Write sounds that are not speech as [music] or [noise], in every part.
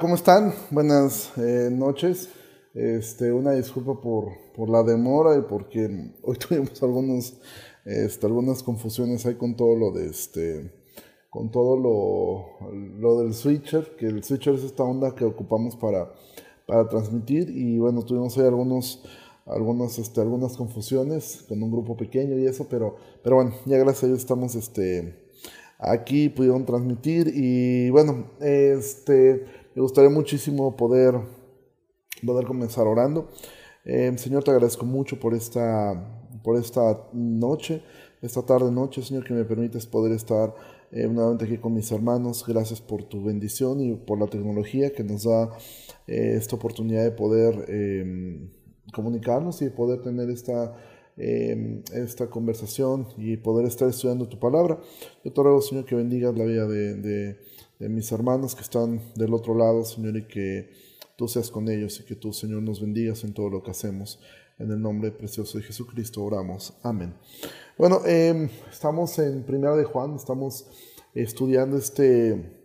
¿cómo están? Buenas eh, noches. Este, una disculpa por, por, la demora y porque hoy [laughs] tuvimos algunos, este, algunas confusiones ahí con todo lo de este, con todo lo, lo, del switcher, que el switcher es esta onda que ocupamos para, para transmitir y bueno, tuvimos ahí algunos, algunos, este, algunas confusiones con un grupo pequeño y eso, pero, pero bueno, ya gracias a Dios estamos este, aquí, pudieron transmitir y bueno, este, me gustaría muchísimo poder, poder comenzar orando. Eh, Señor, te agradezco mucho por esta, por esta noche, esta tarde noche, Señor, que me permites poder estar eh, nuevamente aquí con mis hermanos. Gracias por tu bendición y por la tecnología que nos da eh, esta oportunidad de poder em, comunicarnos y de poder tener esta, em, esta conversación y poder estar estudiando tu palabra. Yo te ruego, Señor, que bendigas la vida de de mis hermanos que están del otro lado, Señor, y que tú seas con ellos y que tú, Señor, nos bendigas en todo lo que hacemos. En el nombre precioso de Jesucristo oramos. Amén. Bueno, em, estamos en Primera de Juan, estamos estudiando este,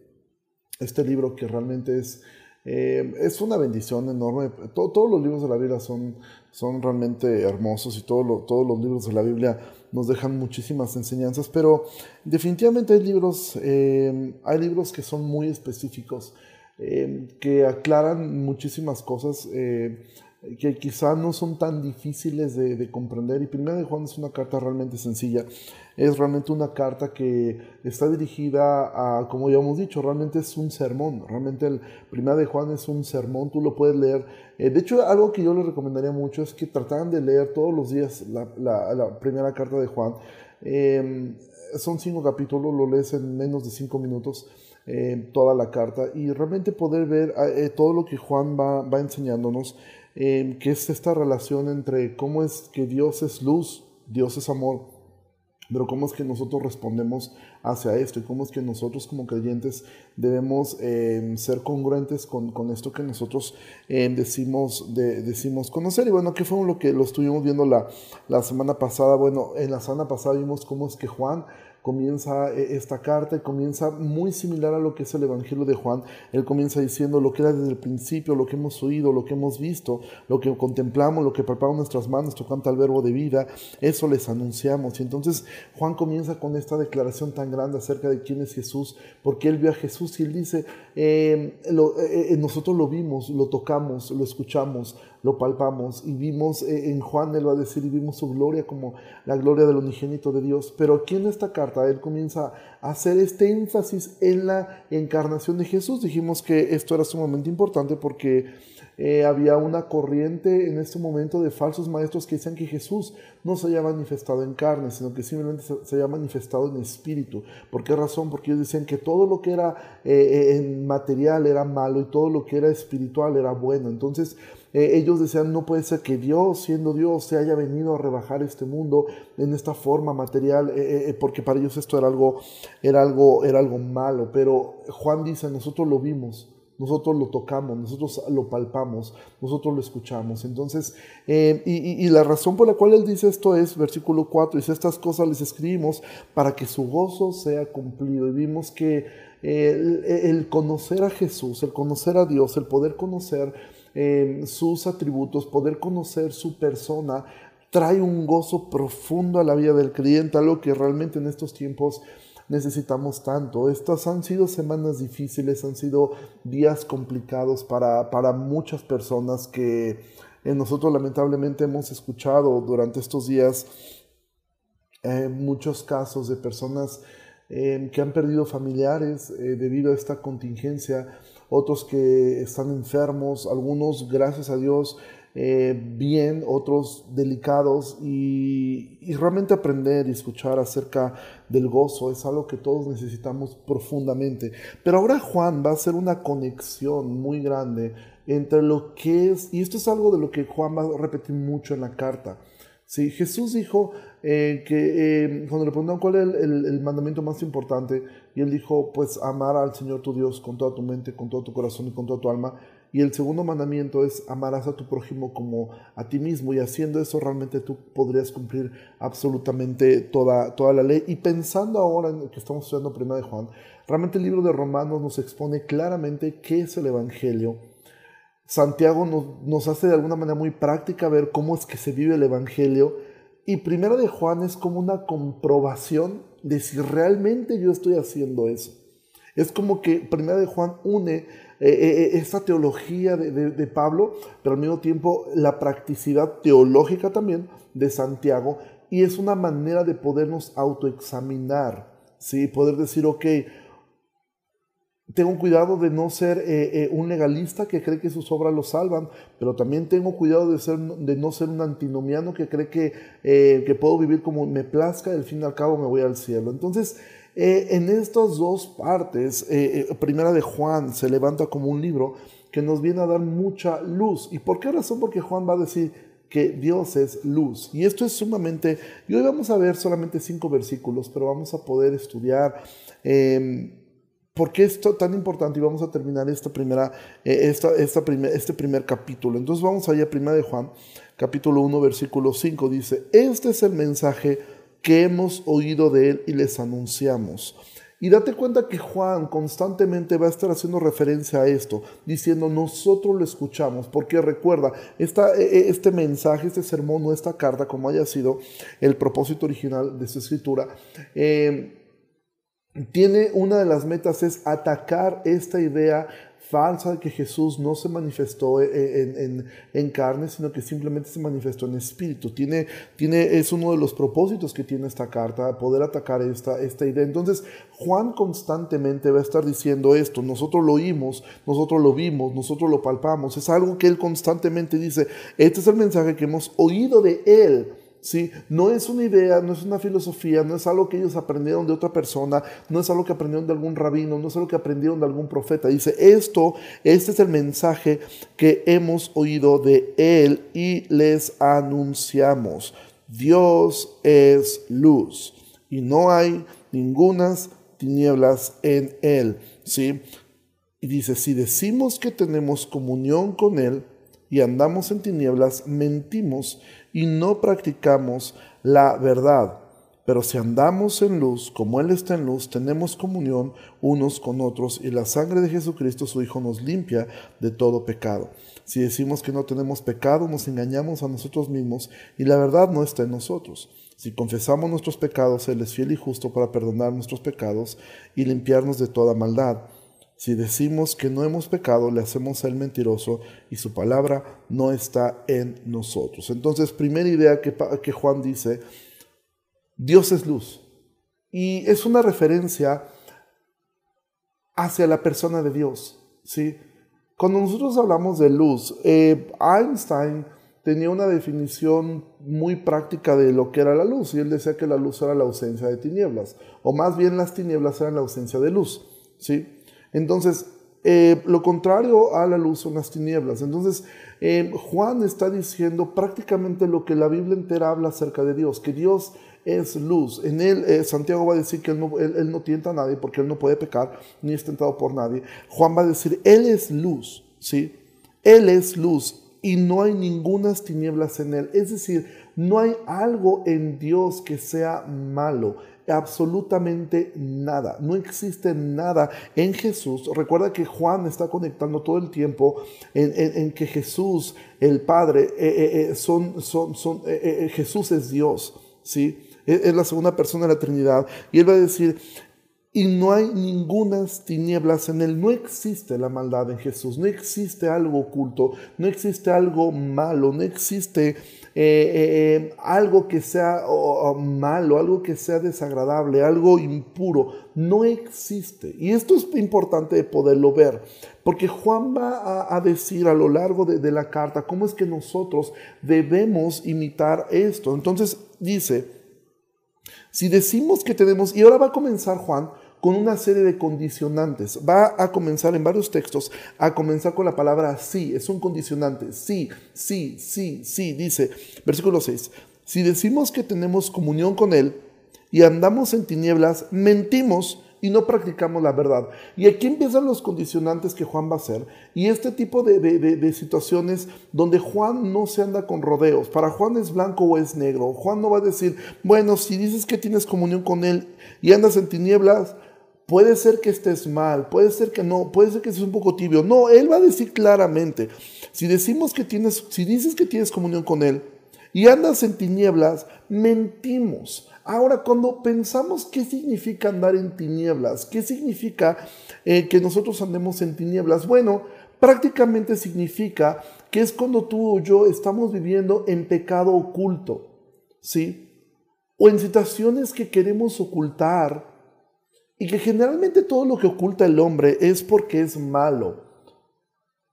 este libro que realmente es, em, es una bendición enorme. todos los libros de la Biblia son, son realmente hermosos y todos los libros de la Biblia nos dejan muchísimas enseñanzas, pero definitivamente hay libros, eh, hay libros que son muy específicos, eh, que aclaran muchísimas cosas eh, que quizá no son tan difíciles de, comprender. Y Primera de Juan es una carta realmente sencilla. Es realmente una carta que está dirigida a, como ya hemos dicho, realmente es un sermón. Realmente el Primera de Juan es un sermón, tú lo puedes leer. Eh, de hecho, algo que yo les recomendaría mucho es que trataran de leer todos los días la, primera carta de Juan. Em, son cinco capítulos, lo lees en menos de cinco minutos. Eh, toda la carta y realmente poder ver eh, todo lo que Juan va, va enseñándonos que es esta relación entre cómo es que Dios es luz, Dios es amor, pero cómo es que nosotros respondemos hacia esto y cómo es que nosotros como creyentes debemos em, ser congruentes con, con, esto que nosotros em, decimos, de, decimos conocer. Y bueno, ¿qué fue lo que lo estuvimos viendo la, la semana pasada? Bueno, en la semana pasada vimos cómo es que Juan comienza eh, esta carta y comienza muy similar a lo que es el Evangelio de Juan. Él comienza diciendo lo que era desde el principio, lo que hemos oído, lo que hemos visto, lo que contemplamos, lo que palpamos nuestras manos tocando al verbo de vida, eso les anunciamos. Y entonces Juan comienza con esta declaración tan grande acerca de quién es Jesús, porque él vio a Jesús y él dice, eh, eh, nosotros lo vimos, lo tocamos, lo escuchamos, lo palpamos y vimos eh, en Juan, él va a decir, y vimos su gloria como la gloria del unigénito de Dios. Pero aquí en esta carta él comienza a hacer este énfasis en la encarnación de Jesús. Dijimos que esto era sumamente importante porque eh, había una corriente en este momento de falsos maestros que decían que Jesús no se había manifestado en carne, sino que simplemente se, había manifestado en espíritu. ¿Por qué razón? Porque ellos decían que todo lo que era eh, en material era malo y todo lo que era espiritual era bueno. Entonces, eh, ellos decían, no puede ser que Dios, siendo Dios, se haya venido a rebajar este mundo en esta forma material, eh, eh, porque para ellos esto era algo, era, algo, era algo malo. Pero Juan dice, nosotros lo vimos, nosotros lo tocamos, nosotros lo palpamos, nosotros lo escuchamos. Entonces, y, la razón por la cual él dice esto es, versículo 4, dice, estas cosas les escribimos para que su gozo sea cumplido. Y vimos que el conocer a Jesús, el conocer a Dios, el poder conocer sus atributos, poder conocer su persona, trae un gozo profundo a la vida del creyente, algo que realmente en estos tiempos necesitamos tanto. Estas han sido semanas difíciles, han sido días complicados para, para muchas personas que nosotros lamentablemente hemos escuchado durante estos días eh, muchos casos de personas eh, que han perdido familiares eh, debido a esta contingencia otros que están enfermos, algunos, gracias a Dios, eh, bien, otros delicados y, realmente aprender y escuchar acerca del gozo es algo que todos necesitamos profundamente. Pero ahora Juan va a hacer una conexión muy grande entre lo que es, y esto es algo de lo que Juan va a repetir mucho en la carta. Sí, Jesús dijo eh, que eh, cuando le preguntaron cuál es el, mandamiento más importante, y él dijo, pues amar al Señor tu Dios con toda tu mente, con todo tu corazón y con toda tu alma, Y el segundo mandamiento es amarás a tu prójimo como a ti mismo. Y haciendo eso realmente tú podrías cumplir absolutamente toda, toda la ley. Y pensando ahora en que estamos estudiando Primera de Juan, realmente el libro de Romanos nos expone claramente qué es el Evangelio. Santiago nos, nos hace de alguna manera muy práctica ver cómo es que se vive el Evangelio. Y Primera de Juan es como una comprobación de si realmente yo estoy haciendo eso. Es como que Primera de Juan une eh, eh, eh, esta teología de, Pablo, pero al mismo tiempo la practicidad teológica también de Santiago, y es una manera de podernos autoexaminar, ¿sí? poder decir, ok, tengo cuidado de no ser un legalista que cree que sus obras lo salvan, pero también tengo cuidado de, ser, de no ser un antinomiano que cree que, que puedo vivir como me plazca y al fin y al cabo me voy al cielo. Entonces, eh, en estas dos partes, eh, eh, primera de Juan se levanta como un libro que nos viene a dar mucha luz. ¿Y por qué razón? Porque Juan va a decir que Dios es luz. Y esto es sumamente, y hoy vamos a ver solamente cinco versículos, pero vamos a poder estudiar em, por qué esto tan importante y vamos a terminar esta primera, esta, esta este primer capítulo. Entonces vamos allá, primera de Juan, capítulo 1, versículo 5, dice, este es el mensaje que hemos oído de Él y les anunciamos. Y date cuenta que Juan constantemente va a estar haciendo referencia a esto, diciendo nosotros lo escuchamos, porque recuerda, esta, e, e, este mensaje, este sermón o esta carta, como haya sido el propósito original de su escritura, eh, tiene una de las metas es atacar esta idea falsa de que Jesús no se manifestó en, carne, sino que simplemente se manifestó en espíritu. Tiene, tiene, es uno de los propósitos que tiene esta carta, poder atacar esta, esta idea. Entonces, Juan constantemente va a estar diciendo esto, nosotros lo oímos, nosotros lo vimos, nosotros lo palpamos. Es algo que él constantemente dice, este es el mensaje que hemos oído de él ¿sí? No es una idea, no es una filosofía, no es algo que ellos aprendieron de otra persona, no es algo que aprendieron de algún rabino, no es algo que aprendieron de algún profeta. Dice, esto, este es el mensaje que hemos oído de él y les anunciamos. Dios es luz y no hay ningunas tinieblas en él, ¿sí? Y dice, si decimos que tenemos comunión con él y andamos en tinieblas, mentimos y no practicamos la verdad. Pero si andamos en luz, como Él está en luz, tenemos comunión unos con otros y la sangre de Jesucristo, su Hijo, nos limpia de todo pecado. Si decimos que no tenemos pecado, nos engañamos a nosotros mismos y la verdad no está en nosotros. Si confesamos nuestros pecados, Él es fiel y justo para perdonar nuestros pecados y limpiarnos de toda maldad. Si decimos que no hemos pecado, le hacemos a él mentiroso y su palabra no está en nosotros. Entonces, primera idea que, que Juan dice, Dios es luz. Y es una referencia hacia la persona de Dios. ¿sí? Cuando nosotros hablamos de luz, eh, Einstein tenía una definición muy práctica de lo que era la luz, y él decía que la luz era la ausencia de tinieblas, o más bien las tinieblas eran la ausencia de luz. ¿sí? Entonces, eh, lo contrario a la luz son las tinieblas. Entonces, Juan está diciendo prácticamente lo que la Biblia entera habla acerca de Dios, que Dios es luz. En él, eh, Santiago va a decir que él no, no, tienta a nadie porque él no puede pecar ni es tentado por nadie. Juan va a decir, Él es luz, ¿sí? Él es luz y no hay ninguna tinieblas en Él. Es decir, no hay algo en Dios que sea malo absolutamente nada. No existe nada en Jesús. Recuerda que Juan está conectando todo el tiempo en, que Jesús, el Padre, eh, eh, eh, son, son, son Jesús es Dios. ¿sí? Es la segunda persona de la Trinidad. Y él va a decir, y no hay ninguna tinieblas en él. No existe la maldad en Jesús, no existe algo oculto, no existe algo malo, no existe eh, eh, eh, algo que sea malo, algo que sea desagradable, algo impuro. No existe. Y esto es importante de poderlo ver, porque Juan va a, decir a lo largo de la carta cómo es que nosotros debemos imitar esto. Entonces dice, si decimos que tenemos, y ahora va a comenzar Juan, con una serie de condicionantes. Va a comenzar en varios textos, a comenzar con la palabra sí, es un condicionante, sí, sí, sí, sí, dice, versículo 6, si decimos que tenemos comunión con Él y andamos en tinieblas, mentimos y no practicamos la verdad. Y aquí empiezan los condicionantes que Juan va a hacer y este tipo de, de, situaciones donde Juan no se anda con rodeos. Para Juan es blanco o es negro. Juan no va a decir, bueno, si dices que tienes comunión con Él y andas en tinieblas, puede ser que estés mal, puede ser que no, puede ser que estés un poco tibio. No, Él va a decir claramente, si decimos que tienes, si dices que tienes comunión con Él y andas en tinieblas, mentimos Ahora, cuando pensamos qué significa andar en tinieblas, qué significa eh, que nosotros andemos en tinieblas, bueno, prácticamente significa que es cuando tú o yo estamos viviendo en pecado oculto, ¿sí? O en situaciones que queremos ocultar y que generalmente todo lo que oculta el hombre es porque es malo,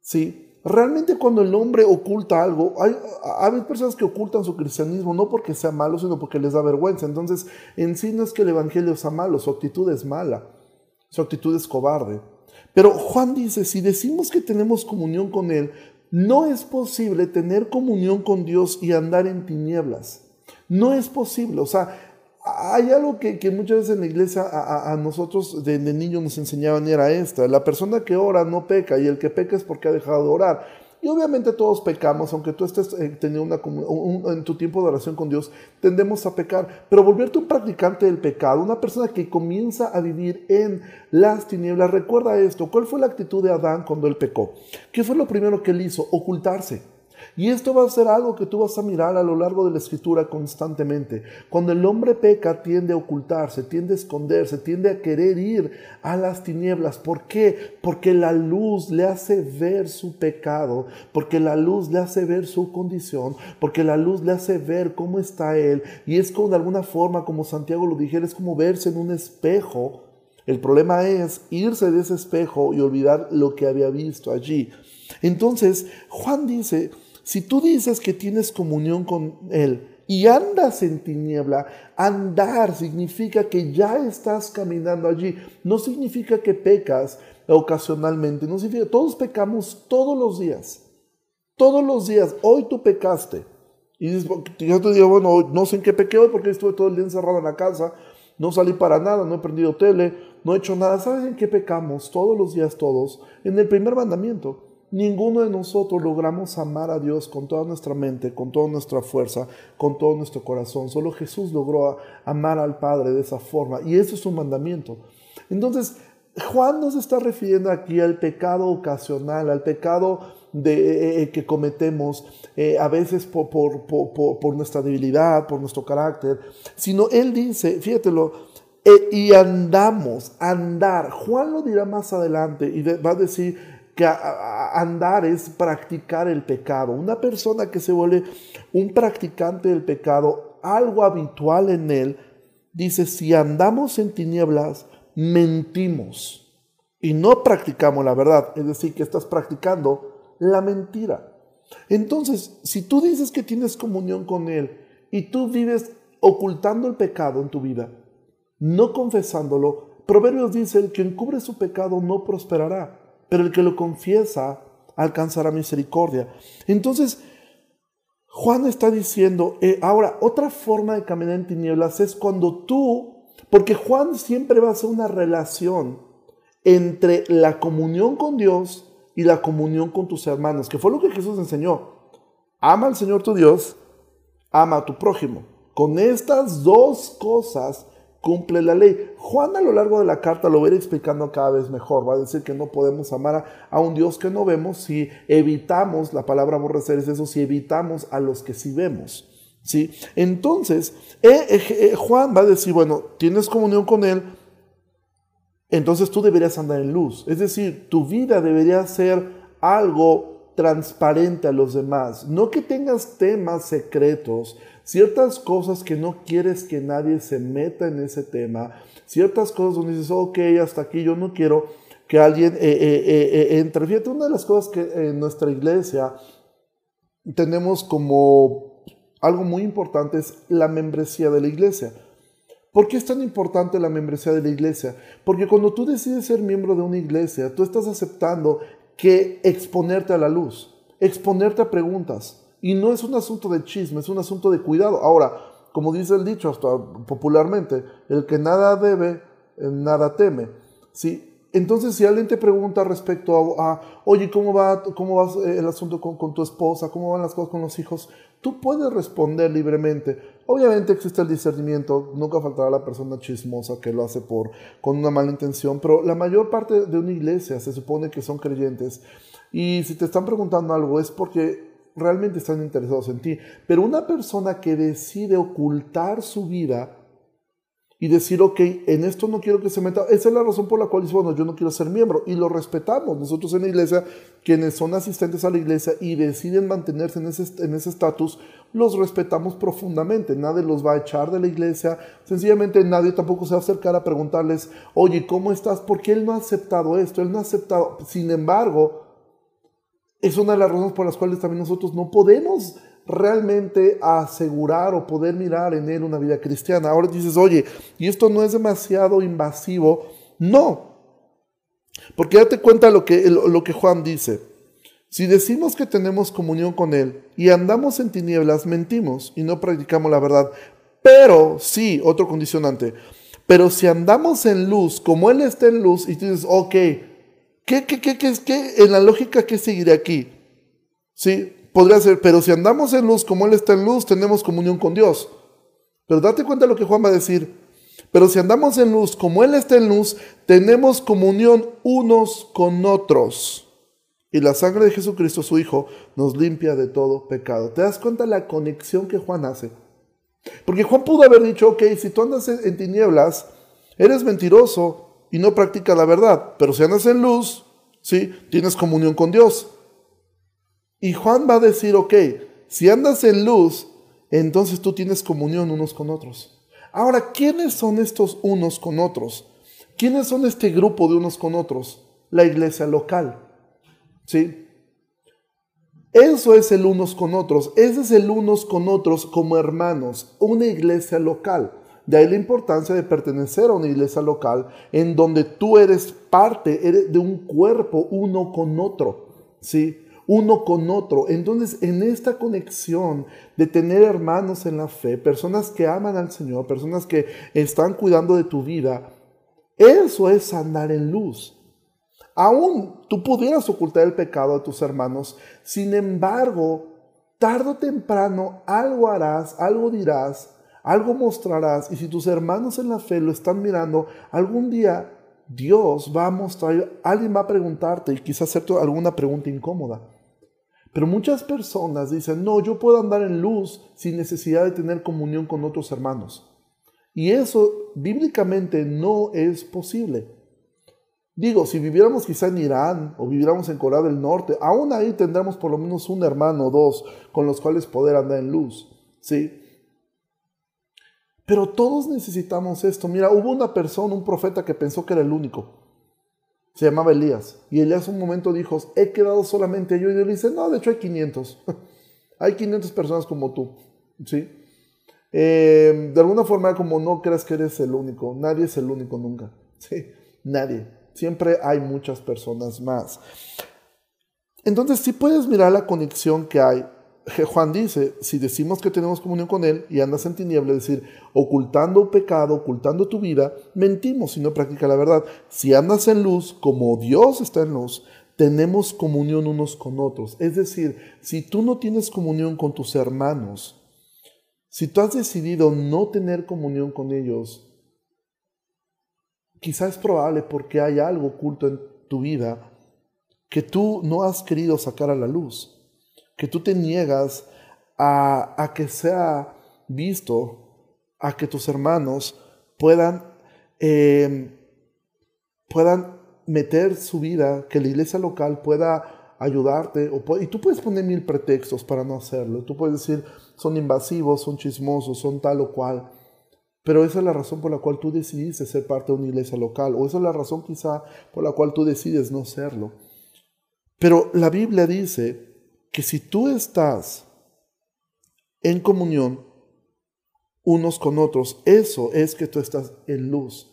¿sí? Realmente cuando el hombre oculta algo, hay, hay, personas que ocultan su cristianismo no porque sea malo, sino porque les da vergüenza. Entonces, en sí no es que el Evangelio sea malo, su actitud es mala, su actitud es cobarde. Pero Juan dice, si decimos que tenemos comunión con Él, no es posible tener comunión con Dios y andar en tinieblas. No es posible. O sea, hay algo que, muchas veces en la iglesia a, nosotros de, niños nos enseñaban era esta, la persona que ora no peca y el que peca es porque ha dejado de orar. Y obviamente todos pecamos, aunque tú estés eh, teniendo una, en tu tiempo de oración con Dios, tendemos a pecar. Pero volverte un practicante del pecado, una persona que comienza a vivir en las tinieblas, recuerda esto, ¿cuál fue la actitud de Adán cuando él pecó? ¿Qué fue lo primero que él hizo? Ocultarse. Y esto va a ser algo que tú vas a mirar a lo largo de la escritura constantemente. Cuando el hombre peca, tiende a ocultarse, tiende a esconderse, tiende a querer ir a las tinieblas. ¿Por qué? Porque la luz le hace ver su pecado, porque la luz le hace ver su condición, porque la luz le hace ver cómo está él. Y es como de alguna forma, como Santiago lo dijera, es como verse en un espejo. El problema es irse de ese espejo y olvidar lo que había visto allí. Entonces, Juan dice, si tú dices que tienes comunión con Él y andas en tiniebla, andar significa que ya estás caminando allí. No significa que pecas ocasionalmente, no significa, todos pecamos todos los días. Todos los días, hoy tú pecaste. Y yo te digo, bueno, no sé en qué pequé hoy porque estuve todo el día encerrado en la casa, no salí para nada, no he prendido tele, no he hecho nada. ¿Sabes en qué pecamos? Todos los días, todos. En el primer mandamiento. Ninguno de nosotros logramos amar a Dios con toda nuestra mente, con toda nuestra fuerza, con todo nuestro corazón. Solo Jesús logró amar al Padre de esa forma. Y eso es un mandamiento. Entonces, Juan nos está refiriendo aquí al pecado ocasional, al pecado de, eh, eh, que cometemos eh, a veces por, por, nuestra debilidad, por nuestro carácter, sino él dice, fíjatelo, y andamos, andar. Juan lo dirá más adelante y va a decir, que andar es practicar el pecado. Una persona que se vuelve un practicante del pecado, algo habitual en él, dice, si andamos en tinieblas, mentimos y no practicamos la verdad. Es decir, que estás practicando la mentira. Entonces, si tú dices que tienes comunión con Él y tú vives ocultando el pecado en tu vida, no confesándolo, Proverbios dice, el que encubre su pecado no prosperará pero el que lo confiesa alcanzará misericordia. Entonces, Juan está diciendo, eh, ahora, otra forma de caminar en tinieblas es cuando tú, porque Juan siempre va a ser una relación entre la comunión con Dios y la comunión con tus hermanos, que fue lo que Jesús enseñó. Ama al Señor tu Dios, ama a tu prójimo. Con estas dos cosas cumple la ley. Juan a lo largo de la carta lo va explicando cada vez mejor. Va a decir que no podemos amar a, un Dios que no vemos si evitamos, la palabra aborrecer es eso, si evitamos a los que sí vemos. ¿sí? Entonces, eh, eh, eh, Juan va a decir, bueno, tienes comunión con Él, entonces tú deberías andar en luz. Es decir, tu vida debería ser algo transparente a los demás. No que tengas temas secretos, ciertas cosas que no quieres que nadie se meta en ese tema, ciertas cosas donde dices, ok, hasta aquí yo no quiero que alguien eh, eh, eh, entre. Fíjate, una de las cosas que en nuestra iglesia tenemos como algo muy importante es la membresía de la iglesia. ¿Por qué es tan importante la membresía de la iglesia? Porque cuando tú decides ser miembro de una iglesia, tú estás aceptando que exponerte a la luz, exponerte a preguntas, y no es un asunto de chisme, es un asunto de cuidado. Ahora, como dice el dicho hasta popularmente, el que nada debe, nada teme. ¿sí? Entonces, si alguien te pregunta respecto a, oye, ¿cómo va, cómo va el asunto con, con, tu esposa? ¿Cómo van las cosas con los hijos? Tú puedes responder libremente. Obviamente existe el discernimiento, nunca faltará la persona chismosa que lo hace por, con una mala intención, pero la mayor parte de una iglesia se supone que son creyentes. Y si te están preguntando algo es porque realmente están interesados en ti. Pero una persona que decide ocultar su vida, y decir, ok, en esto no quiero que se meta. Esa es la razón por la cual dice, bueno, yo no quiero ser miembro. Y lo respetamos. Nosotros en la iglesia, quienes son asistentes a la iglesia y deciden mantenerse en ese estatus, los respetamos profundamente. Nadie los va a echar de la iglesia. Sencillamente nadie tampoco se va a acercar a preguntarles, oye, ¿cómo estás? Porque él no ha aceptado esto, él no ha aceptado. Sin embargo, es una de las razones por las cuales también nosotros no podemos realmente asegurar o poder mirar en él una vida cristiana. Ahora dices, oye, ¿y esto no es demasiado invasivo? No, porque date cuenta lo que, Juan dice. Si decimos que tenemos comunión con Él y andamos en tinieblas, mentimos y no practicamos la verdad. Pero, sí, otro condicionante, pero si andamos en luz, como Él está en luz, y tú dices, ok, ¿qué, qué, qué, qué, qué en la lógica, qué seguirá aquí? Sí, podría ser, pero si andamos en luz como Él está en luz, tenemos comunión con Dios. Pero date cuenta de lo que Juan va a decir. Pero si andamos en luz como Él está en luz, tenemos comunión unos con otros. Y la sangre de Jesucristo, su Hijo, nos limpia de todo pecado. ¿Te das cuenta la conexión que Juan hace? Porque Juan pudo haber dicho, ok, si tú andas en tinieblas, eres mentiroso y no practicas la verdad. Pero si andas en luz, sí, tienes comunión con Dios. Y Juan va a decir, ok, si andas en luz, entonces tú tienes comunión unos con otros. Ahora, ¿quiénes son estos unos con otros? ¿Quiénes son este grupo de unos con otros? La iglesia local. ¿Sí? Eso es el unos con otros. Ese es el unos con otros como hermanos, una iglesia local. De ahí la importancia de pertenecer a una iglesia local en donde tú eres parte de un cuerpo uno con otro. ¿Sí? uno con otro. Entonces, en esta conexión de tener hermanos en la fe, personas que aman al Señor, personas que están cuidando de tu vida, eso es andar en luz. Aún tú pudieras ocultar el pecado a tus hermanos, sin embargo, tarde o temprano algo harás, algo dirás, algo mostrarás, y si tus hermanos en la fe lo están mirando, algún día Dios va a mostrar, alguien va a preguntarte y quizás hacerte alguna pregunta incómoda. Pero muchas personas dicen, no, yo puedo andar en luz sin necesidad de tener comunión con otros hermanos. Y eso bíblicamente no es posible. Digo, si viviéramos quizá en Irán o viviéramos en Corea del Norte, aún ahí tendremos por lo menos un hermano o dos con los cuales poder andar en luz. ¿sí? Pero todos necesitamos esto. Mira, hubo una persona, un profeta que pensó que era el único. Se llamaba Elías. Y Elías un momento dijo, he quedado solamente yo. Y Dios le dice, no, de hecho hay 500. [laughs] hay 500 personas como tú. ¿Sí? Eh, de alguna forma, como no creas que eres el único. Nadie es el único nunca. [laughs] ¿Sí? Nadie. Siempre hay muchas personas más. Entonces, si puedes mirar la conexión que hay Juan dice, si decimos que tenemos comunión con Él y andas en tiniebla, es decir, ocultando pecado, ocultando tu vida, mentimos si no practica la verdad. Si andas en luz, como Dios está en luz, tenemos comunión unos con otros. Es decir, si tú no tienes comunión con tus hermanos, si tú has decidido no tener comunión con ellos, quizás es probable porque hay algo oculto en tu vida que tú no has querido sacar a la luz que tú te niegas a, que sea visto, a que tus hermanos puedan, em, puedan meter su vida, que la iglesia local pueda ayudarte, y tú puedes poner mil pretextos para no hacerlo, tú puedes decir, son invasivos, son chismosos, son tal o cual, pero esa es la razón por la cual tú decidiste ser parte de una iglesia local, o esa es la razón quizá por la cual tú decides no serlo. Pero la Biblia dice que si tú estás en comunión unos con otros, eso es que tú estás en luz.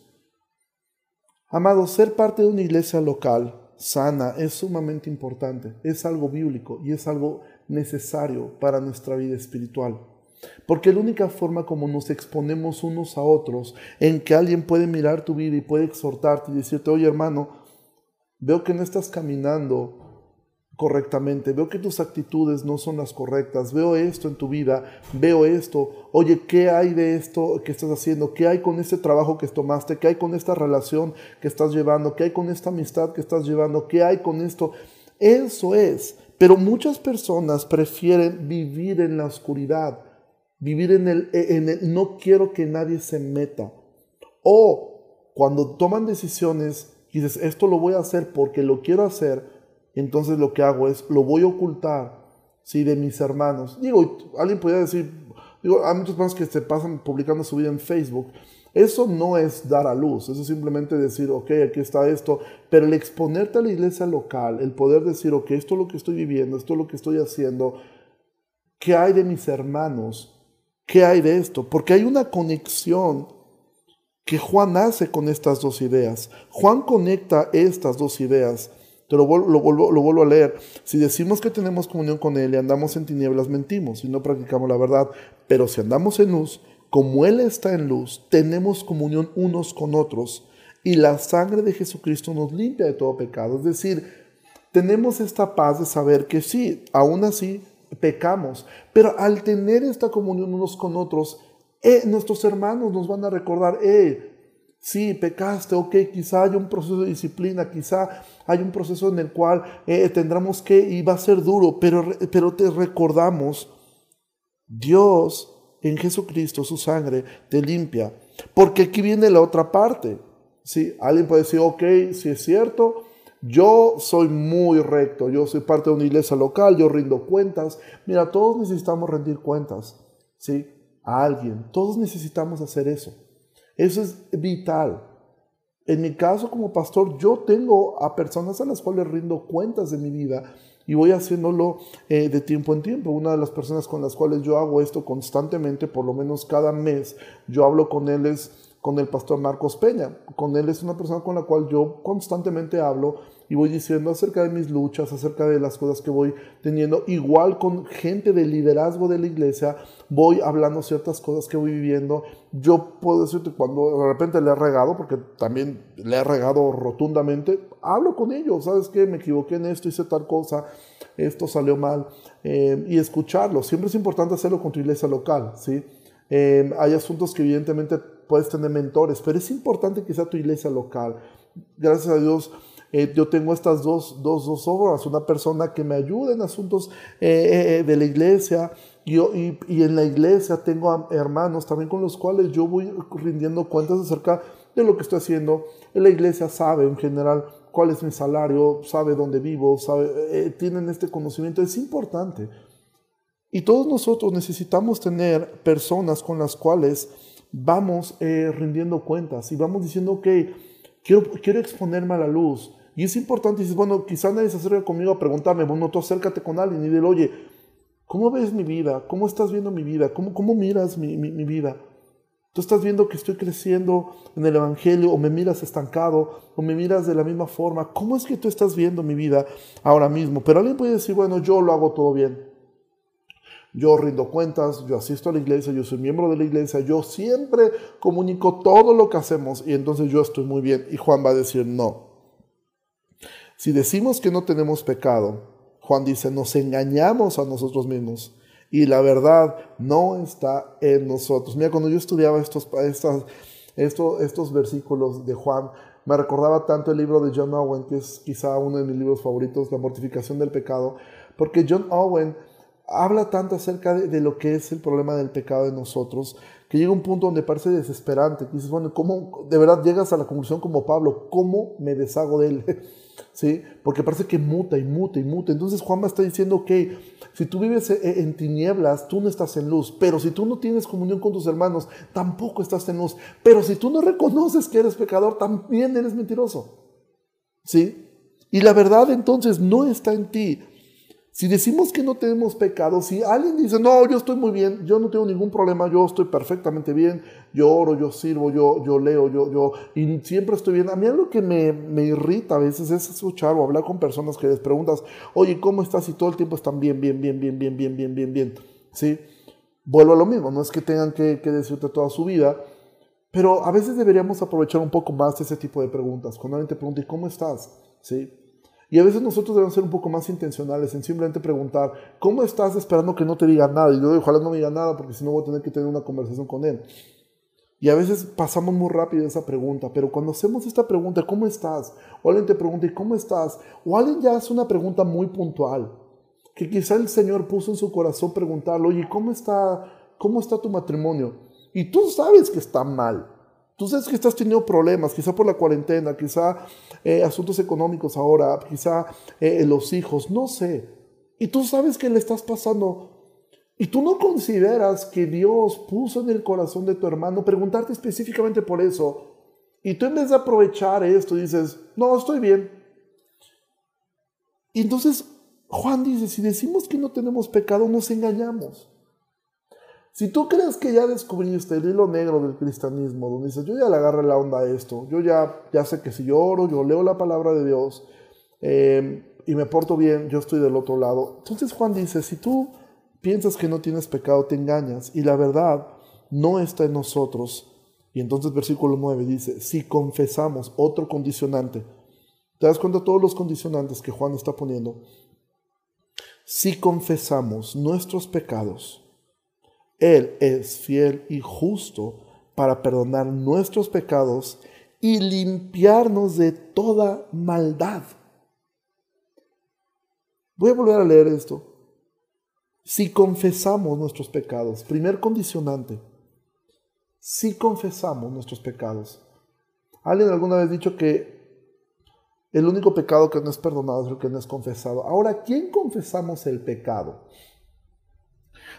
Amado, ser parte de una iglesia local sana es sumamente importante, es algo bíblico y es algo necesario para nuestra vida espiritual. Porque la única forma como nos exponemos unos a otros, en que alguien puede mirar tu vida y puede exhortarte y decirte, oye hermano, veo que no estás caminando correctamente, veo que tus actitudes no son las correctas, veo esto en tu vida, veo esto, oye, ¿qué hay de esto que estás haciendo? ¿Qué hay con este trabajo que tomaste? ¿Qué hay con esta relación que estás llevando? ¿Qué hay con esta amistad que estás llevando? ¿Qué hay con esto? Eso es, pero muchas personas prefieren vivir en la oscuridad, vivir en el, en el no quiero que nadie se meta. O cuando toman decisiones y dices, esto lo voy a hacer porque lo quiero hacer, entonces lo que hago es, lo voy a ocultar, ¿sí? De mis hermanos. Digo, alguien podría decir, digo, hay muchas personas que se pasan publicando su vida en Facebook. Eso no es dar a luz, eso es simplemente decir, ok, aquí está esto, pero el exponerte a la iglesia local, el poder decir, ok, esto es lo que estoy viviendo, esto es lo que estoy haciendo, ¿qué hay de mis hermanos? ¿Qué hay de esto? Porque hay una conexión que Juan hace con estas dos ideas. Juan conecta estas dos ideas. Te lo, vuelvo, lo vuelvo a leer. Si decimos que tenemos comunión con Él y andamos en tinieblas, mentimos y no practicamos la verdad. Pero si andamos en luz, como Él está en luz, tenemos comunión unos con otros. Y la sangre de Jesucristo nos limpia de todo pecado. Es decir, tenemos esta paz de saber que sí, aún así pecamos. Pero al tener esta comunión unos con otros, eh, nuestros hermanos nos van a recordar, eh, Sí, pecaste, ok, quizá hay un proceso de disciplina, quizá hay un proceso en el cual eh, tendremos que, y va a ser duro, pero, pero te recordamos, Dios en Jesucristo, su sangre, te limpia. Porque aquí viene la otra parte. Sí, alguien puede decir, ok, si es cierto, yo soy muy recto, yo soy parte de una iglesia local, yo rindo cuentas. Mira, todos necesitamos rendir cuentas, ¿sí? A alguien, todos necesitamos hacer eso. Eso es vital. En mi caso como pastor, yo tengo a personas a las cuales rindo cuentas de mi vida y voy haciéndolo eh, de tiempo en tiempo. Una de las personas con las cuales yo hago esto constantemente, por lo menos cada mes, yo hablo con él es con el pastor Marcos Peña. Con él es una persona con la cual yo constantemente hablo y voy diciendo acerca de mis luchas, acerca de las cosas que voy teniendo. Igual con gente de liderazgo de la iglesia, voy hablando ciertas cosas que voy viviendo. Yo puedo decirte cuando de repente le he regado, porque también le he regado rotundamente, hablo con ellos, ¿sabes qué? Me equivoqué en esto, hice tal cosa, esto salió mal. Eh, y escucharlo. Siempre es importante hacerlo con tu iglesia local, ¿sí? Eh, hay asuntos que evidentemente puedes tener mentores, pero es importante que sea tu iglesia local. Gracias a Dios, eh, yo tengo estas dos, dos, dos, obras, una persona que me ayuda en asuntos eh, eh, de la iglesia yo, y, y, en la iglesia tengo hermanos también con los cuales yo voy rindiendo cuentas acerca de lo que estoy haciendo. En la iglesia sabe en general cuál es mi salario, sabe dónde vivo, sabe, tienen este conocimiento, es importante. Y todos nosotros necesitamos tener personas con las cuales vamos eh, rindiendo cuentas y vamos diciendo, ok, quiero, quiero exponerme a la luz. Y es importante, dices, bueno, quizá nadie se acerca conmigo a preguntarme, bueno, tú acércate con alguien y dile, oye, ¿cómo ves mi vida? ¿Cómo estás viendo mi vida? ¿Cómo, cómo miras mi, mi, mi vida? Tú estás viendo que estoy creciendo en el Evangelio o me miras estancado o me miras de la misma forma. ¿Cómo es que tú estás viendo mi vida ahora mismo? Pero alguien puede decir, bueno, yo lo hago todo bien yo rindo cuentas, yo asisto a la iglesia, yo soy miembro de la iglesia, yo siempre comunico todo lo que hacemos y entonces yo estoy muy bien. Y Juan va a decir, no. Si decimos que no tenemos pecado, Juan dice, nos engañamos a nosotros mismos y la verdad no está en nosotros. Mira, cuando yo estudiaba estos, estos, estos versículos de Juan, me recordaba tanto el libro de John Owen, que es quizá uno de mis libros favoritos, La mortificación del pecado, porque John Owen habla tanto acerca de, lo que es el problema del pecado de nosotros, que llega un punto donde parece desesperante, dices, bueno, ¿cómo de verdad llegas a la conclusión como Pablo? ¿Cómo me deshago de él? [laughs] ¿Sí? Porque parece que muta y muta y muta. Entonces Juan está diciendo, que si tú vives e, en tinieblas, tú no estás en luz, pero si tú no tienes comunión con tus hermanos, tampoco estás en luz, pero si tú no reconoces que eres pecador, también eres mentiroso. ¿Sí? Y la verdad entonces no está en ti. Si decimos que no tenemos pecado, si alguien dice, no, yo estoy muy bien, yo no tengo ningún problema, yo estoy perfectamente bien, yo oro, yo sirvo, yo, yo leo, yo, yo, y siempre estoy bien. A mí algo que me, me irrita a veces es escuchar o hablar con personas que les preguntas, oye, ¿cómo estás? Y todo el tiempo están bien, bien, bien, bien, bien, bien, bien, bien, bien. ¿Sí? vuelvo a lo mismo, no es que tengan que, que decirte toda su vida, pero a veces deberíamos aprovechar un poco más ese tipo de preguntas. Cuando alguien te pregunta, ¿y cómo estás? ¿Sí? Y a veces nosotros debemos ser un poco más intencionales en simplemente preguntar, ¿cómo estás esperando que no te diga nada? Y yo ojalá no me diga nada porque si no voy a tener que tener una conversación con él. Y a veces pasamos muy rápido esa pregunta, pero cuando hacemos esta pregunta, ¿cómo estás? O alguien te pregunta, ¿y cómo estás? O alguien ya hace una pregunta muy puntual, que quizá el Señor puso en su corazón preguntarlo, oye, ¿cómo está, cómo está tu matrimonio? Y tú sabes que está mal. Tú sabes que estás teniendo problemas, quizá por la cuarentena, quizá eh, asuntos económicos ahora, quizá eh, los hijos, no sé. Y tú sabes que le estás pasando. Y tú no consideras que Dios puso en el corazón de tu hermano preguntarte específicamente por eso. Y tú en vez de aprovechar esto dices, no, estoy bien. Y entonces Juan dice, si decimos que no tenemos pecado, nos engañamos. Si tú crees que ya descubriste el hilo negro del cristianismo, donde dices, yo ya le agarré la onda a esto, yo ya, ya sé que si yo oro, yo leo la palabra de Dios eh, y me porto bien, yo estoy del otro lado. Entonces Juan dice, si tú piensas que no tienes pecado, te engañas y la verdad no está en nosotros. Y entonces versículo 9 dice, si confesamos otro condicionante, ¿te das cuenta de todos los condicionantes que Juan está poniendo? Si confesamos nuestros pecados, él es fiel y justo para perdonar nuestros pecados y limpiarnos de toda maldad. Voy a volver a leer esto. Si confesamos nuestros pecados, primer condicionante, si confesamos nuestros pecados. Alguien alguna vez dicho que el único pecado que no es perdonado es el que no es confesado. Ahora, ¿quién confesamos el pecado?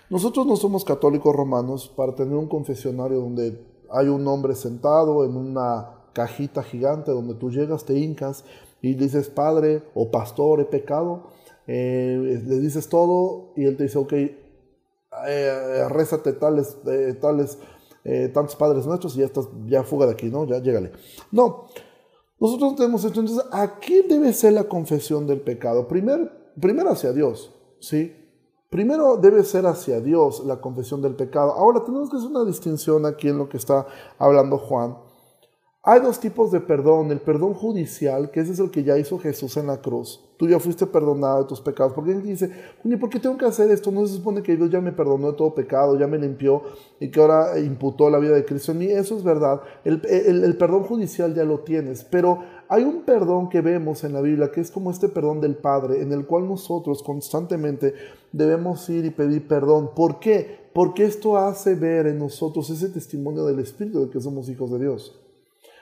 Nosotros no somos católicos romanos para tener un confesionario donde hay un hombre sentado en una cajita gigante donde tú llegas, te hincas y dices, Padre o Pastor, he pecado. Eh, le dices todo y él te dice, ok, eh, rézate tales, eh, tales, eh, tantos padres nuestros y ya estás, ya fuga de aquí, ¿no? Ya llégale. No, nosotros tenemos esto. Entonces, ¿a debe ser la confesión del pecado? Primero hacia Dios, ¿sí? Primero debe ser hacia Dios la confesión del pecado. Ahora tenemos que hacer una distinción aquí en lo que está hablando Juan. Hay dos tipos de perdón. El perdón judicial, que ese es el que ya hizo Jesús en la cruz. Tú ya fuiste perdonado de tus pecados. Porque él dice, ¿por qué tengo que hacer esto? No se supone que Dios ya me perdonó de todo pecado, ya me limpió y que ahora imputó la vida de Cristo en mí. Eso es verdad. El, el perdón judicial ya lo tienes. Pero hay un perdón que vemos en la Biblia que es como este perdón del Padre, en el cual nosotros constantemente debemos ir y pedir perdón. ¿Por qué? Porque esto hace ver en nosotros ese testimonio del Espíritu de que somos hijos de Dios.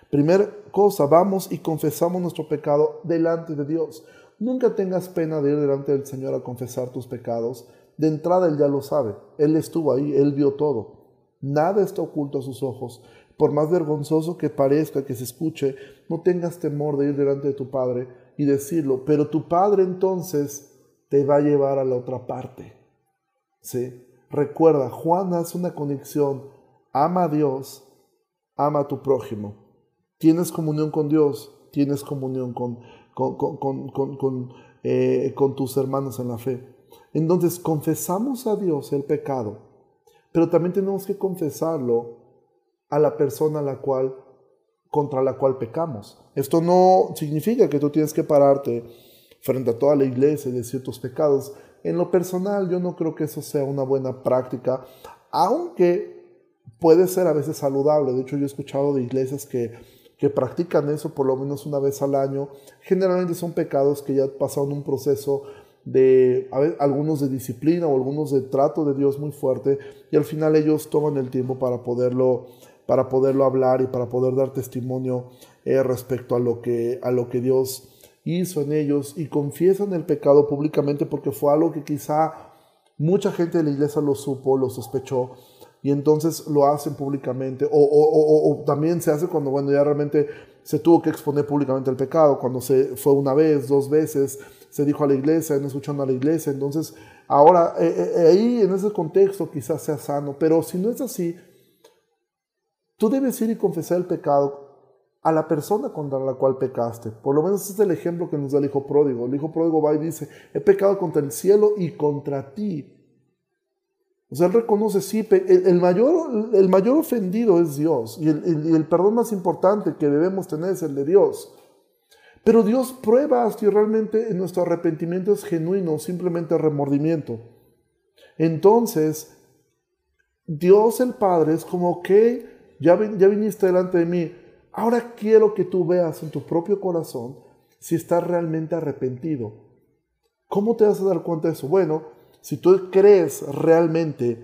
Primera cosa, vamos y confesamos nuestro pecado delante de Dios. Nunca tengas pena de ir delante del Señor a confesar tus pecados. De entrada Él ya lo sabe. Él estuvo ahí, Él vio todo. Nada está oculto a sus ojos por más vergonzoso que parezca, que se escuche, no tengas temor de ir delante de tu Padre y decirlo, pero tu Padre entonces te va a llevar a la otra parte. ¿Sí? Recuerda, Juan hace una conexión, ama a Dios, ama a tu prójimo. Tienes comunión con Dios, tienes comunión con, con, eh, con tus hermanos en la fe. Entonces confesamos a Dios el pecado, pero también tenemos que confesarlo a la persona la cual, contra la cual pecamos. Esto no significa que tú tienes que pararte frente a toda la iglesia y decir tus pecados. En lo personal, yo no creo que eso sea una buena práctica, aunque puede ser a veces saludable. De hecho, yo he escuchado de iglesias que, que practican eso por lo menos una vez al año. Generalmente son pecados que ya pasaron un proceso de algunos de disciplina o algunos de trato de Dios muy fuerte y al final ellos toman el tiempo para poderlo para poderlo hablar y para poder dar testimonio eh, respecto a lo, que, a lo que Dios hizo en ellos y confiesan el pecado públicamente porque fue algo que quizá mucha gente de la iglesia lo supo, lo sospechó y entonces lo hacen públicamente o, o, o, también se hace cuando bueno ya realmente se tuvo que exponer públicamente el pecado, cuando se fue una vez, dos veces, se dijo a la iglesia, no escuchando a la iglesia, entonces ahora eh, eh, ahí en ese contexto quizás sea sano, pero si no es así, Tú debes ir y confesar el pecado a la persona contra la cual pecaste. Por lo menos es el ejemplo que nos da el hijo pródigo. El hijo pródigo va y dice, he pecado contra el cielo y contra ti. O sea, él reconoce, sí, el, mayor, el mayor ofendido es Dios y el, perdón más importante que debemos tener es el de Dios. Pero Dios prueba si realmente nuestro arrepentimiento es genuino, simplemente remordimiento. Entonces, Dios el Padre es como que ya, ya viniste delante de mí, ahora quiero que tú veas en tu propio corazón si estás realmente arrepentido. ¿Cómo te vas a dar cuenta de eso? Bueno, si tú crees realmente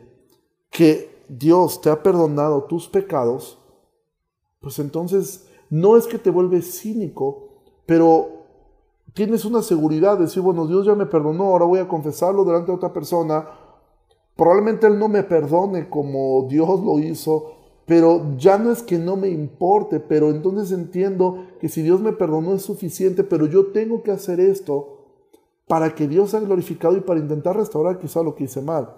que Dios te ha perdonado tus pecados, pues entonces no es que te vuelves cínico, pero tienes una seguridad de decir, bueno, Dios ya me perdonó, ahora voy a confesarlo delante de otra persona. Probablemente Él no me perdone como Dios lo hizo, pero ya no es que no me importe, pero entonces entiendo que si Dios me perdonó es suficiente, pero yo tengo que hacer esto para que Dios sea glorificado y para intentar restaurar quizá lo que hice mal.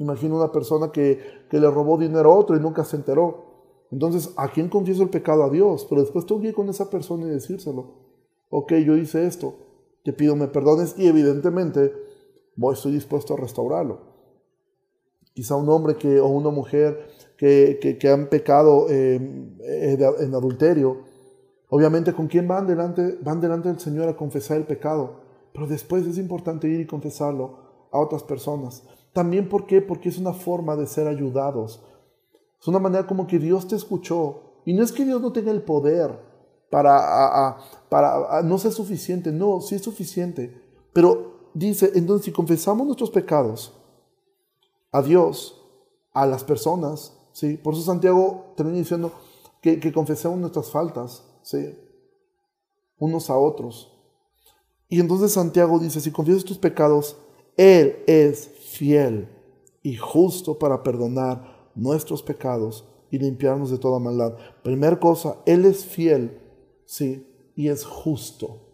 Imagino una persona que, le robó dinero a otro y nunca se enteró. Entonces, ¿a quién confieso el pecado? A Dios. Pero después tengo que ir con esa persona y decírselo. Ok, yo hice esto. Te pido me perdones y evidentemente voy, estoy dispuesto a restaurarlo. Quizá un hombre que, o una mujer que, han pecado eh, en adulterio, obviamente con quién van delante, van delante del Señor a confesar el pecado. Pero después es importante ir y confesarlo a otras personas. También, ¿por qué? Porque es una forma de ser ayudados. Es una manera como que Dios te escuchó. Y no es que Dios no tenga el poder para, para no ser suficiente. No, sí es suficiente. Pero dice, entonces si confesamos nuestros pecados a Dios, a las personas, ¿sí? Por eso Santiago termina diciendo que, que confesemos nuestras faltas, ¿sí? Unos a otros. Y entonces Santiago dice, si confiesas tus pecados, Él es fiel y justo para perdonar nuestros pecados y limpiarnos de toda maldad. Primera cosa, Él es fiel, sí, y es justo.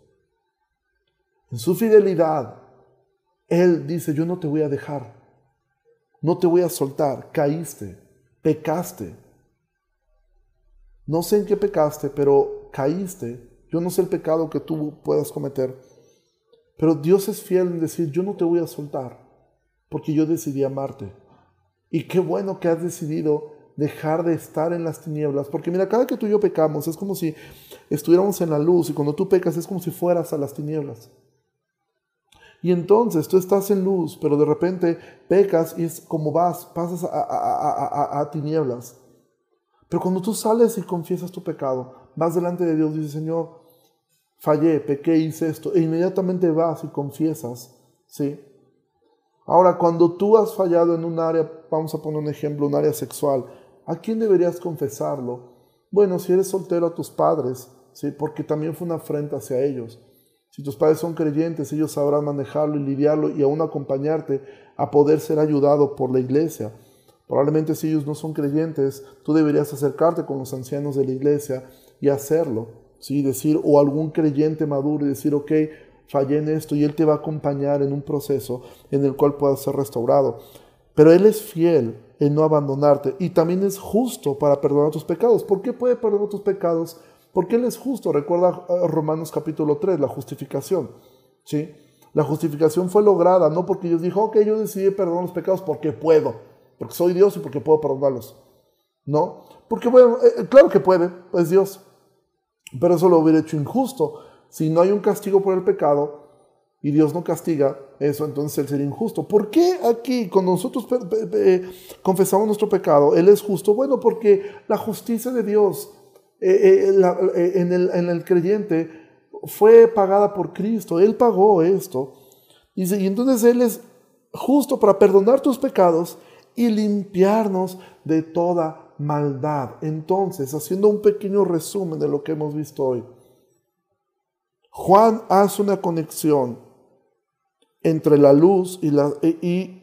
En su fidelidad, Él dice, yo no te voy a dejar, no te voy a soltar, caíste, pecaste. No sé en qué pecaste, pero caíste. Yo no sé el pecado que tú puedas cometer pero Dios es fiel en decir, yo no te voy a soltar, porque yo decidí amarte. Y qué bueno que has decidido dejar de estar en las tinieblas, porque mira, cada que tú y yo pecamos es como si estuviéramos en la luz y cuando tú pecas es como si fueras a las tinieblas. Y entonces tú estás en luz, pero de repente pecas y es como vas, pasas a, a tinieblas. Pero cuando tú sales y confiesas tu pecado, vas delante de Dios y dices, Señor, fallé, pequé, hice esto, e inmediatamente vas y confiesas, ¿sí? Ahora, cuando tú has fallado en un área, vamos a poner un ejemplo, un área sexual, ¿a quién deberías confesarlo? Bueno, si eres soltero a tus padres, ¿sí? Porque también fue una afrenta hacia ellos. Si tus padres son creyentes, ellos sabrán manejarlo y lidiarlo y aún acompañarte a poder ser ayudado por la iglesia. Probablemente si ellos no son creyentes, tú deberías acercarte con los ancianos de la iglesia y hacerlo. ¿Sí? Decir, o algún creyente maduro y decir, ok, fallé en esto y Él te va a acompañar en un proceso en el cual puedas ser restaurado. Pero Él es fiel en no abandonarte y también es justo para perdonar tus pecados. ¿Por qué puede perdonar tus pecados? Porque Él es justo. Recuerda eh, Romanos capítulo 3, la justificación. ¿sí? La justificación fue lograda no porque Dios dijo, ok, yo decidí perdonar los pecados porque puedo, porque soy Dios y porque puedo perdonarlos. No, porque bueno, eh, claro que puede, es Dios. Pero eso lo hubiera hecho injusto. Si no hay un castigo por el pecado y Dios no castiga eso, entonces Él sería injusto. ¿Por qué aquí, cuando nosotros confesamos nuestro pecado, Él es justo? Bueno, porque la justicia de Dios eh, eh, eh, en, el, en el creyente fue pagada por Cristo. Él pagó esto. Dice, y entonces Él es justo para perdonar tus pecados y limpiarnos de toda maldad. Entonces, haciendo un pequeño resumen de lo que hemos visto hoy, Juan hace una conexión entre la luz y, la, y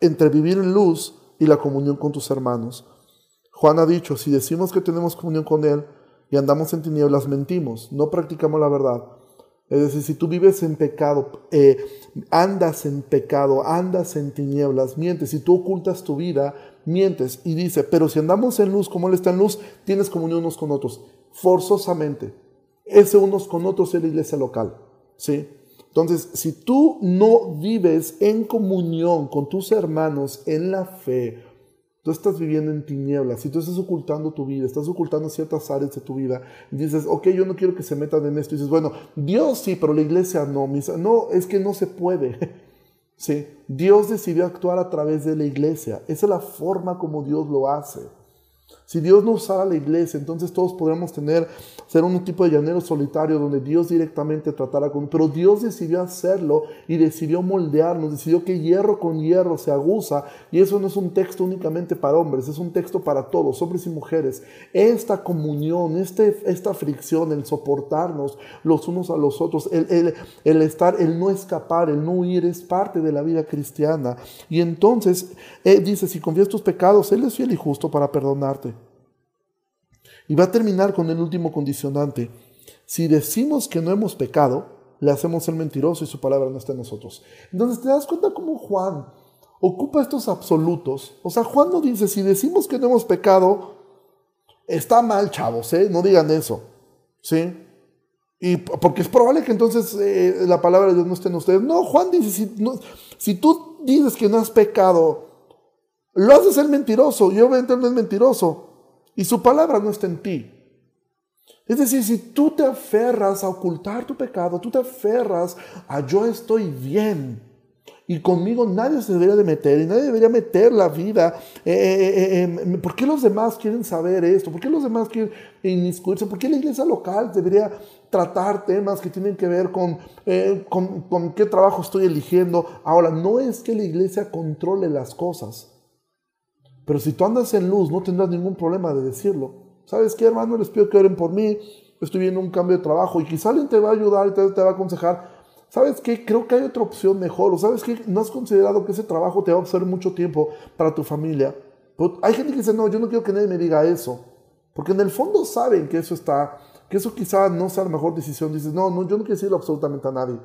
entre vivir en luz y la comunión con tus hermanos. Juan ha dicho, si decimos que tenemos comunión con Él y andamos en tinieblas, mentimos, no practicamos la verdad. Es decir, si tú vives en pecado, eh, andas en pecado, andas en tinieblas, mientes, si tú ocultas tu vida, mientes y dice, pero si andamos en luz como Él está en luz, tienes comunión unos con otros, forzosamente. Ese unos con otros es la iglesia local, ¿sí? Entonces, si tú no vives en comunión con tus hermanos en la fe, tú estás viviendo en tinieblas, si tú estás ocultando tu vida, estás ocultando ciertas áreas de tu vida, y dices, ok, yo no quiero que se metan en esto, y dices, bueno, Dios sí, pero la iglesia no, no, es que no se puede. [laughs] Sí, Dios decidió actuar a través de la iglesia. Esa es la forma como Dios lo hace. Si Dios no usara la iglesia, entonces todos podríamos tener, ser un tipo de llanero solitario donde Dios directamente tratara con... Pero Dios decidió hacerlo y decidió moldearnos, decidió que hierro con hierro se aguza. Y eso no es un texto únicamente para hombres, es un texto para todos, hombres y mujeres. Esta comunión, este, esta fricción, el soportarnos los unos a los otros, el, el estar, el no escapar, el no huir, es parte de la vida cristiana. Y entonces eh, dice, si confías tus pecados, Él es fiel y justo para perdonarte y va a terminar con el último condicionante. Si decimos que no hemos pecado, le hacemos el mentiroso y su palabra no está en nosotros. Entonces te das cuenta cómo Juan ocupa estos absolutos. O sea, Juan no dice, si decimos que no hemos pecado, está mal, chavos, ¿eh? No digan eso. ¿Sí? Y porque es probable que entonces eh, la palabra de Dios no esté en ustedes. No, Juan dice, si, si tú dices que no has pecado, lo haces el mentiroso y obviamente no es mentiroso y su palabra no está en ti. Es decir, si tú te aferras a ocultar tu pecado, tú te aferras a yo estoy bien y conmigo nadie se debería de meter y nadie debería meter la vida. Eh, eh, eh, ¿Por qué los demás quieren saber esto? ¿Por qué los demás quieren inmiscuirse? ¿Por qué la iglesia local debería tratar temas que tienen que ver con, con qué trabajo estoy eligiendo? Ahora, no es que la iglesia controle las cosas. Pero si tú andas en luz, no tendrás ningún problema de decirlo. ¿Sabes qué, hermano? Les pido que oren por mí. Estoy viendo un cambio de trabajo y quizá alguien te va a ayudar y te, va a aconsejar. ¿Sabes qué? Creo que hay otra opción mejor. ¿O sabes qué? No has considerado que ese trabajo te va a hacer mucho tiempo para tu familia. hay gente que dice, no, yo no quiero que nadie me diga eso. Porque en el fondo saben que eso está, que eso quizá no sea la mejor decisión. Dices, no, no, yo no quiero decirlo absolutamente a nadie.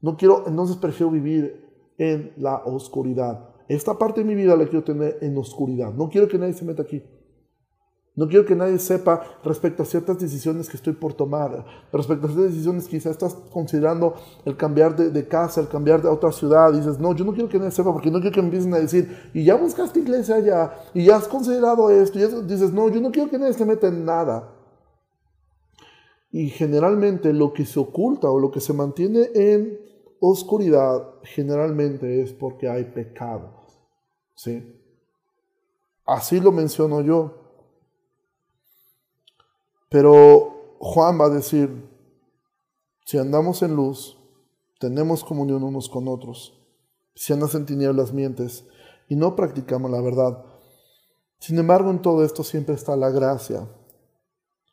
No quiero, entonces prefiero vivir en la oscuridad. Esta parte de mi vida la quiero tener en oscuridad. No quiero que nadie se meta aquí. No quiero que nadie sepa respecto a ciertas decisiones que estoy por tomar, respecto a ciertas decisiones quizás estás considerando el cambiar de, casa, el cambiar de otra ciudad. dices, no, yo no quiero que nadie sepa porque no quiero que me empiecen a decir, y ya buscaste iglesia allá, y ya has considerado esto. Y dices, no, yo no quiero que nadie se meta en nada. Y generalmente lo que se oculta o lo que se mantiene en oscuridad generalmente es porque hay pecado. ¿sí? Así lo menciono yo. Pero Juan va a decir, si andamos en luz, tenemos comunión unos con otros. Si andas en tinieblas, mientes y no practicamos la verdad. Sin embargo, en todo esto siempre está la gracia.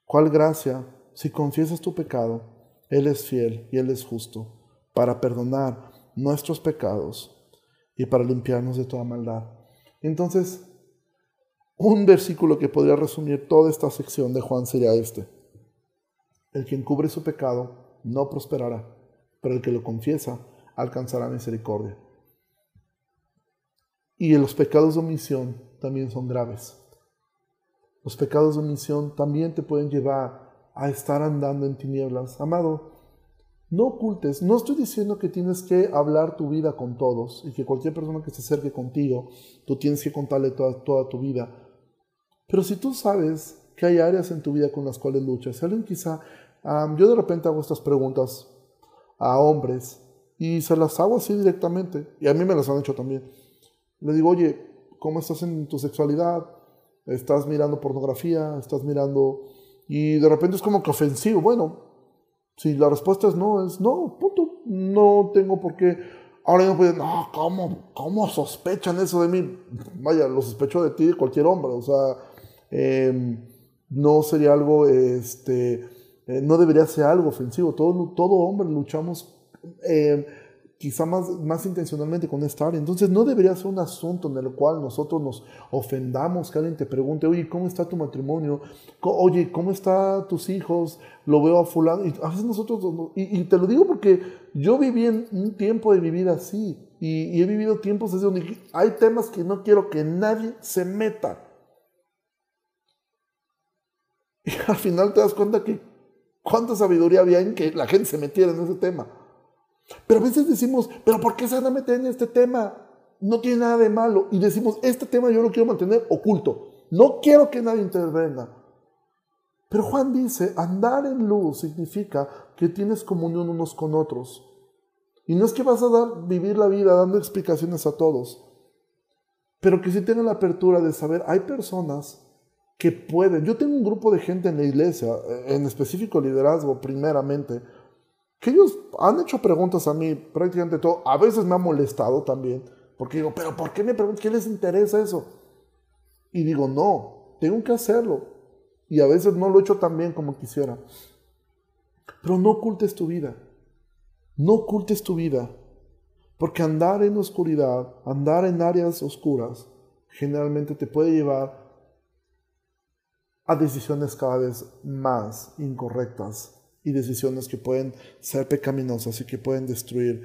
¿Cuál gracia? Si confiesas tu pecado, Él es fiel y Él es justo para perdonar nuestros pecados y para limpiarnos de toda maldad. Entonces, un versículo que podría resumir toda esta sección de Juan sería este. El que encubre su pecado no prosperará, pero el que lo confiesa alcanzará misericordia. Y los pecados de omisión también son graves. Los pecados de omisión también te pueden llevar a estar andando en tinieblas. Amado, no ocultes, no estoy diciendo que tienes que hablar tu vida con todos y que cualquier persona que se acerque contigo, tú tienes que contarle toda, tu vida. Pero si tú sabes que hay áreas en tu vida con las cuales luchas, alguien quizá, yo de repente hago estas preguntas a hombres y se las hago así directamente, y a mí me las han hecho también. Le digo, oye, ¿cómo estás en tu sexualidad? ¿Estás mirando pornografía? ¿Estás mirando...? Y de repente es como que ofensivo. Bueno, si la respuesta es no, es no, punto. No tengo por qué. Ahora no pueden, no, ¿cómo, ¿cómo sospechan eso de mí? Vaya, lo sospecho de ti, de cualquier hombre. O sea, em, no sería algo, este, eh, no debería ser algo ofensivo. Todo, todo hombre luchamos. Eh, quizá más, más intencionalmente con esta área. Entonces no debería ser un asunto en el cual nosotros nos ofendamos, que alguien te pregunte, oye, ¿cómo está tu matrimonio? Oye, ¿cómo están tus hijos? Lo veo a fulano. Y a veces nosotros, y, te lo digo porque yo viví en un tiempo de mi vida así, y, y he vivido tiempos desde donde hay temas que no quiero que nadie se meta. Y al final te das cuenta que cuánta sabiduría había en que la gente se metiera en ese tema. Pero a veces decimos, pero ¿por qué se en este tema? No tiene nada de malo. Y decimos, este tema yo lo quiero mantener oculto. No quiero que nadie intervenga. Pero Juan dice, andar en luz significa que tienes comunión unos con otros. Y no es que vas a dar, vivir la vida dando explicaciones a todos, pero que sí tengan la apertura de saber, hay personas que pueden. Yo tengo un grupo de gente en la iglesia, en específico liderazgo, primeramente, que ellos han hecho preguntas a mí prácticamente todo. A veces me ha molestado también, porque digo, pero ¿por qué me preguntan? ¿Qué les interesa eso? Y digo, no, tengo que hacerlo. Y a veces no lo he hecho tan bien como quisiera. Pero no ocultes tu vida. No ocultes tu vida. Porque andar en oscuridad, andar en áreas oscuras, generalmente te puede llevar a decisiones cada vez más incorrectas y decisiones que pueden ser pecaminosas y que pueden destruir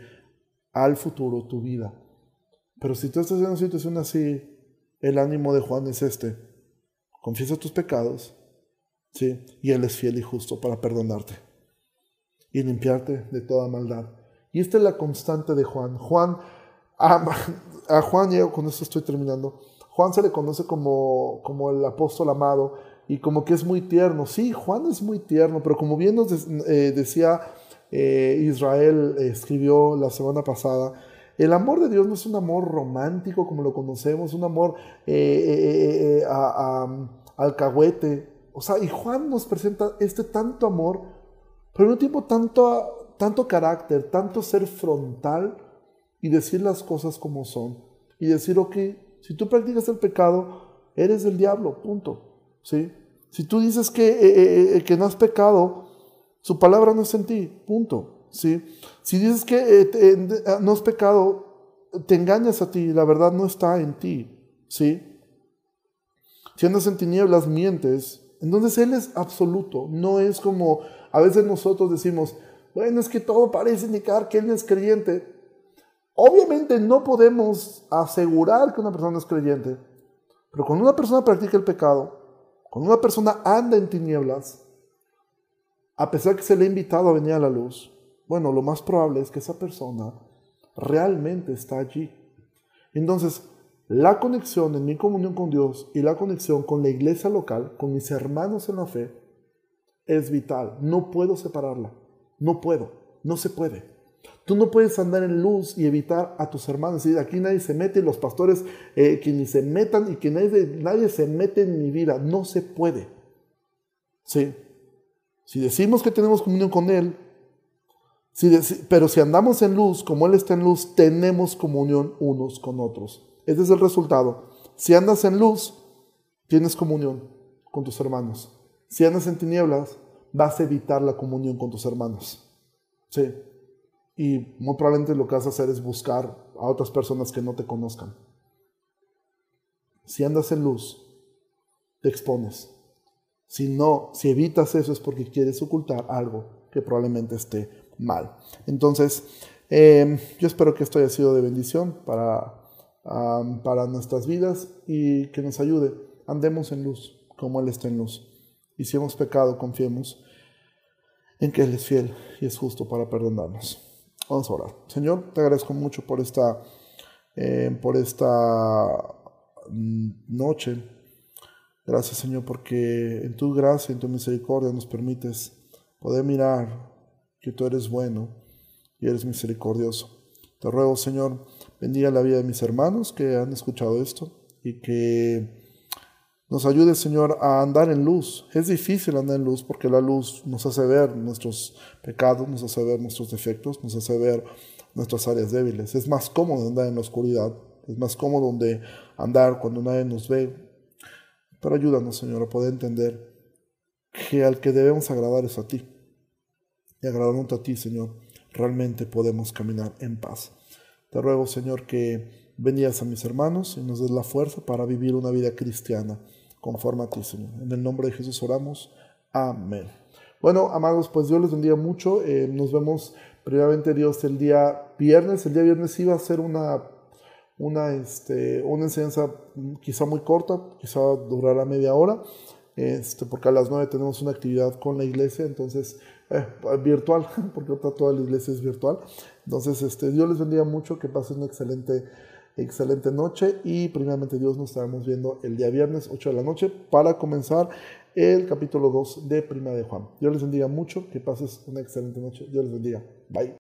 al futuro tu vida. Pero si tú estás en una situación así, el ánimo de Juan es este. Confiesa tus pecados, ¿sí? Y Él es fiel y justo para perdonarte y limpiarte de toda maldad. Y esta es la constante de Juan. Juan, a, Juan, y con esto estoy terminando, Juan se le conoce como, como el apóstol amado y como que es muy tierno. Sí, Juan es muy tierno, pero como bien nos eh, decía eh, Israel, eh, escribió la semana pasada, el amor de Dios no es un amor romántico como lo conocemos, un amor alcahuete. O sea, y Juan nos presenta este tanto amor, pero en un tiempo tanto, tanto carácter, tanto ser frontal y decir las cosas como son. Y decir, ok, si tú practicas el pecado, eres del diablo, punto. ¿Sí? Si tú dices que, eh, eh, eh, que no has pecado, su palabra no es en ti, punto. ¿sí? Si dices que no has pecado, te engañas a ti, la verdad no está en ti. ¿sí? Si andas en tinieblas, mientes. Entonces Él es absoluto, no es como a veces nosotros decimos, bueno, es que todo parece indicar que Él es creyente. Obviamente no podemos asegurar que una persona es creyente, pero cuando una persona practica el pecado, cuando una persona anda en tinieblas, a pesar que se le ha invitado a venir a la luz, bueno, lo más probable es que esa persona realmente está allí. Entonces, la conexión en mi comunión con Dios y la conexión con la iglesia local, con mis hermanos en la fe, es vital. No puedo separarla. No puedo. No se puede. Tú no puedes andar en luz y evitar a tus hermanos. Y aquí nadie se mete, los pastores eh, que ni se metan y que nadie, nadie se mete en mi vida. No se puede. ¿Sí? Si decimos que tenemos comunión con Él, pero si andamos en luz, como Él está en luz, tenemos comunión unos con otros. Ese es el resultado. Si andas en luz, tienes comunión con tus hermanos. Si andas en tinieblas, vas a evitar la comunión con tus hermanos. Sí. Y muy probablemente lo que vas a hacer es buscar a otras personas que no te conozcan. Si andas en luz, te expones. Si no, si evitas eso es porque quieres ocultar algo que probablemente esté mal. Entonces, em, yo espero que esto haya sido de bendición para, para nuestras vidas y que nos ayude. Andemos en luz, como Él está en luz. Y si hemos pecado, confiemos en que Él es fiel y es justo para perdonarnos. Vamos a orar. Señor, te agradezco mucho por esta, eh, por esta mm, noche. Gracias, Señor, porque en tu gracia, en tu misericordia nos permites poder mirar que tú eres bueno y eres misericordioso. Te ruego, Señor, bendiga la vida de mis hermanos que han escuchado esto y que nos ayude, Señor, a andar en luz. Es difícil andar en luz porque la luz nos hace ver nuestros pecados, nos hace ver nuestros defectos, nos hace ver nuestras áreas débiles. Es más cómodo andar en la oscuridad, es más cómodo donde andar cuando nadie nos ve. Pero ayúdanos, Señor, a poder entender que al que debemos agradar es a ti. Y agradándote a ti, Señor, realmente podemos caminar en paz. Te ruego, Señor, que bendigas a mis hermanos y nos des la fuerza para vivir una vida cristiana conforme a ti, Señor. En el nombre de Jesús oramos. Amén. Bueno, amados, pues Dios les bendiga mucho. Eh, nos vemos previamente Dios el día viernes. El día viernes iba a ser una, una, este, una enseñanza quizá muy corta, quizá durará media hora. este, porque a las 9 tenemos una actividad con la iglesia, entonces, eh, virtual, [laughs] porque toda la iglesia es virtual. Entonces, este, Dios les bendiga mucho, que pasen una excelente, excelente noche y primeramente Dios nos estaremos viendo el día viernes, 8 de la noche, para comenzar el capítulo 2 de Prima de Juan. Dios les bendiga mucho, que pases una excelente noche. Dios les bendiga. Bye.